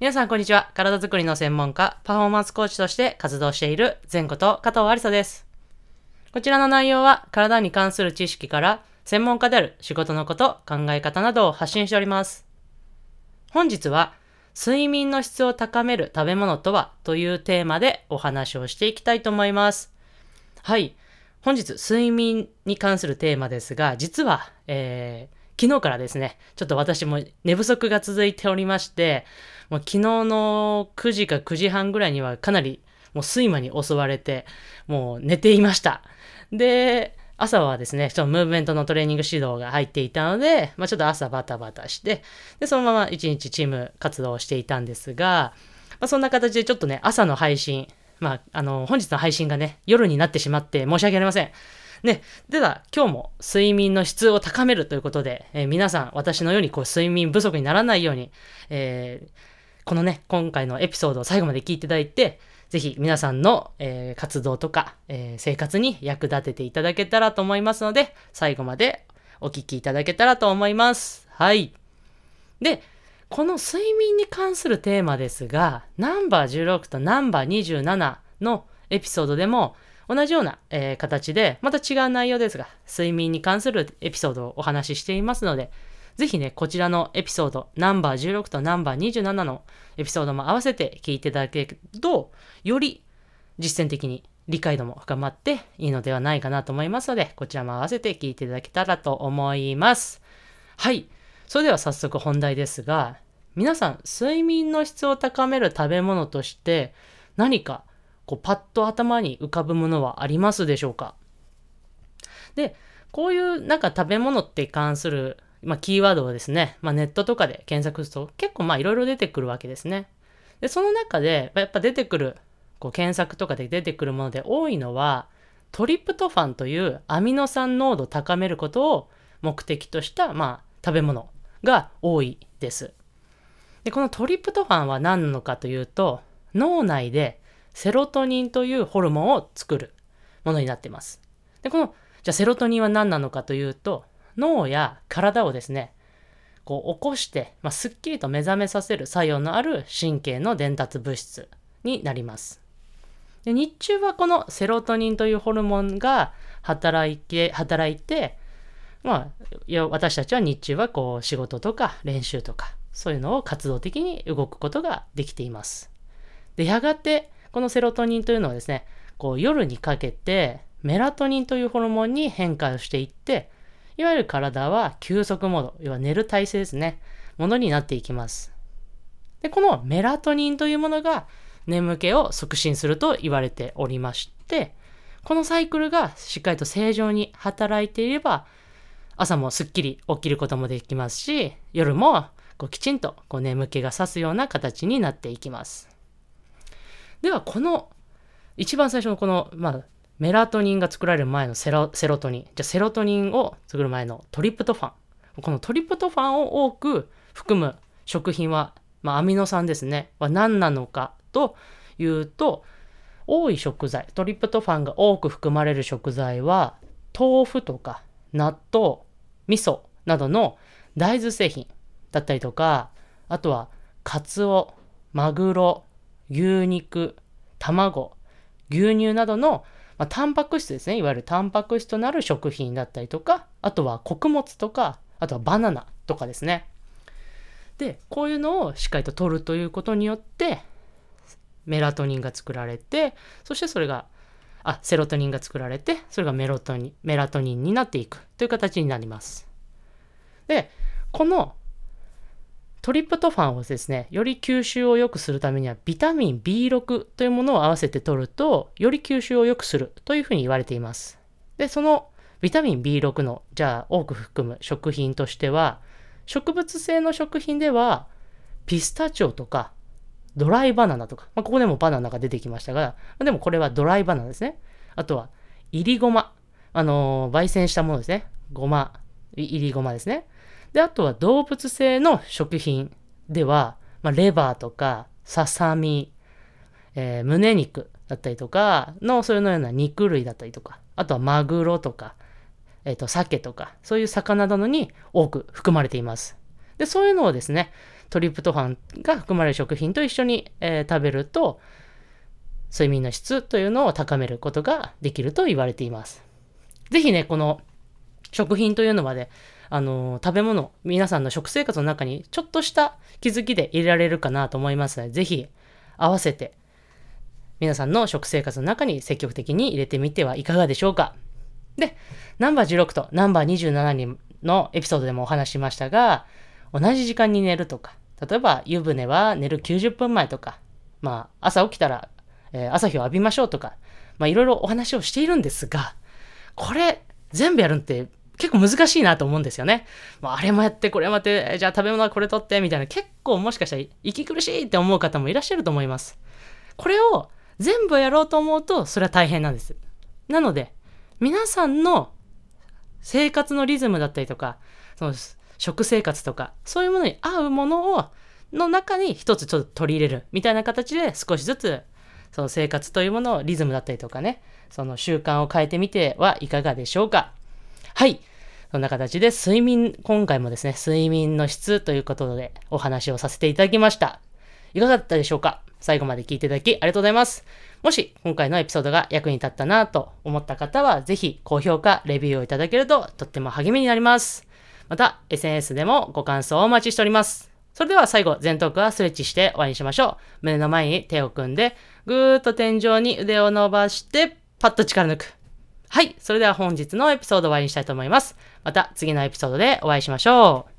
皆さんこんにちは。体づくりの専門家、パフォーマンスコーチとして活動している前子と加藤ありさです。こちらの内容は体に関する知識から専門家である仕事のこと、考え方などを発信しております。本日は睡眠の質を高める食べ物とはというテーマでお話をしていきたいと思います。はい。本日睡眠に関するテーマですが、実は、えー、昨日からですね、ちょっと私も寝不足が続いておりまして、もう昨日の9時か9時半ぐらいにはかなりもう睡魔に襲われて、もう寝ていました。で、朝はですね、ちょっとムーブメントのトレーニング指導が入っていたので、まあ、ちょっと朝バタバタして、で、そのまま一日チーム活動をしていたんですが、まあ、そんな形でちょっとね、朝の配信、まあ、あの、本日の配信がね、夜になってしまって申し訳ありません。ね、では、今日も睡眠の質を高めるということで、えー、皆さん、私のようにこう睡眠不足にならないように、えー、このね、今回のエピソードを最後まで聞いていただいて、ぜひ皆さんの、えー、活動とか、え、生活に役立てていただけたらと思いますので、最後までお聞きいただけたらと思います。はい。で、この睡眠に関するテーマですが、ナンバー16とナンバー27のエピソードでも、同じような、えー、形で、また違う内容ですが、睡眠に関するエピソードをお話ししていますので、ぜひね、こちらのエピソード、ナンバー16とナンバー27のエピソードも合わせて聞いていただけると、より実践的に理解度も深まっていいのではないかなと思いますので、こちらも合わせて聞いていただけたらと思います。はい。それでは早速本題ですが、皆さん、睡眠の質を高める食べ物として何かこうパッと頭に浮かぶものはありますでしょうか？で、こういうなんか食べ物って関する、まあ、キーワードをですね、まあ、ネットとかで検索すると結構まあいろいろ出てくるわけですね。で、その中でやっぱ出てくる、こう検索とかで出てくるもので多いのは、トリプトファンというアミノ酸濃度を高めることを目的とした、まあ、食べ物が多いです。で、このトリプトファンは何なのかというと、脳内でセロトニンというホルモンを作るものになっています。で、この、じゃあセロトニンは何なのかというと、脳や体をですね、こう起こして、まあ、すっきりと目覚めさせる作用のある神経の伝達物質になります。で日中はこのセロトニンというホルモンが働いて、働いて、まあ、私たちは日中はこう仕事とか練習とか、そういうのを活動的に動くことができています。で、やがてこのセロトニンというのはですね、こう夜にかけてメラトニンというホルモンに変化をしていって、いわゆる体は休息モード、要は寝る体制ですね、ものになっていきます。で、このメラトニンというものが眠気を促進すると言われておりまして、このサイクルがしっかりと正常に働いていれば、朝もすっきり起きることもできますし、夜もこうきちんとこう眠気がさすような形になっていきます。では、この、一番最初のこの、まあ、メラトニンが作られる前のセロセロトニン。じゃセロトニンを作る前のトリプトファン。このトリプトファンを多く含む食品は、まあ、アミノ酸ですね。は何なのかというと、多い食材、トリプトファンが多く含まれる食材は、豆腐とか納豆、味噌などの大豆製品だったりとか、あとはカツオ、マグロ、牛肉、卵、牛乳などの、まあ、タンパク質ですね。いわゆるタンパク質となる食品だったりとか、あとは穀物とか、あとはバナナとかですね。で、こういうのをしっかりと取るということによって、メラトニンが作られて、そしてそれが、あ、セロトニンが作られて、それがメロトニン、メラトニンになっていくという形になります。で、このトリプトファンをですね、より吸収を良くするためにはビタミン B6 というものを合わせて取ると、より吸収を良くするというふうに言われています。で、そのビタミン B6 の、じゃあ多く含む食品としては、植物性の食品では、ピスタチオとか、ドライバナナとか、まあ、ここでもバナナが出てきましたが、までもこれはドライバナナですね。あとは、いりごま。あのー、焙煎したものですね。ごま、いりごまですね。で、あとは動物性の食品では、まあ、レバーとか、ささみ、えー、胸肉だったりとかの、そういうのような肉類だったりとか、あとはマグロとか、えっ、ー、と、鮭とか、そういう魚などに多く含まれています。で、そういうのをですね、トリプトファンが含まれる食品と一緒に、えー食べると、睡眠の質というのを高めることができると言われています。ぜひね、この食品というのまで、あの食べ物、皆さんの食生活の中にちょっとした気づきで入れられるかなと思いますので、ぜひ合わせて皆さんの食生活の中に積極的に入れてみてはいかがでしょうか。で、ナンバー16とナンバー27のエピソードでもお話ししましたが、同じ時間に寝るとか、例えば湯船は寝る90分前とか、まあ朝起きたら、えー朝日を浴びましょうとか、まあいろいろお話をしているんですが、これ全部やるって結構難しいなと思うんですよね。まあ、あれもやって、これもやって、じゃあ食べ物はこれ取って、みたいな、結構もしかしたら息苦しいって思う方もいらっしゃると思います。これを全部やろうと思うと、それは大変なんです。なので、皆さんの生活のリズムだったりとか、その食生活とか、そういうものに合うものを、の中に一つちょっと取り入れるみたいな形で少しずつその生活というものをリズムだったりとかね、その習慣を変えてみてはいかがでしょうか。はい。そんな形で睡眠、今回もですね、睡眠の質ということでお話をさせていただきました。いかがだったでしょうか？最後まで聞いていただきありがとうございます。もし今回のエピソードが役に立ったなと思った方は、ぜひ高評価、レビューをいただけるととっても励みになります。また、SNS でもご感想をお待ちしております。それでは最後、前頭腔はストレッチして終わりにしましょう。胸の前に手を組んで、ぐーっと天井に腕を伸ばして、パッと力抜く。はい。それでは本日のエピソードを終わりにしたいと思います。また次のエピソードでお会いしましょう。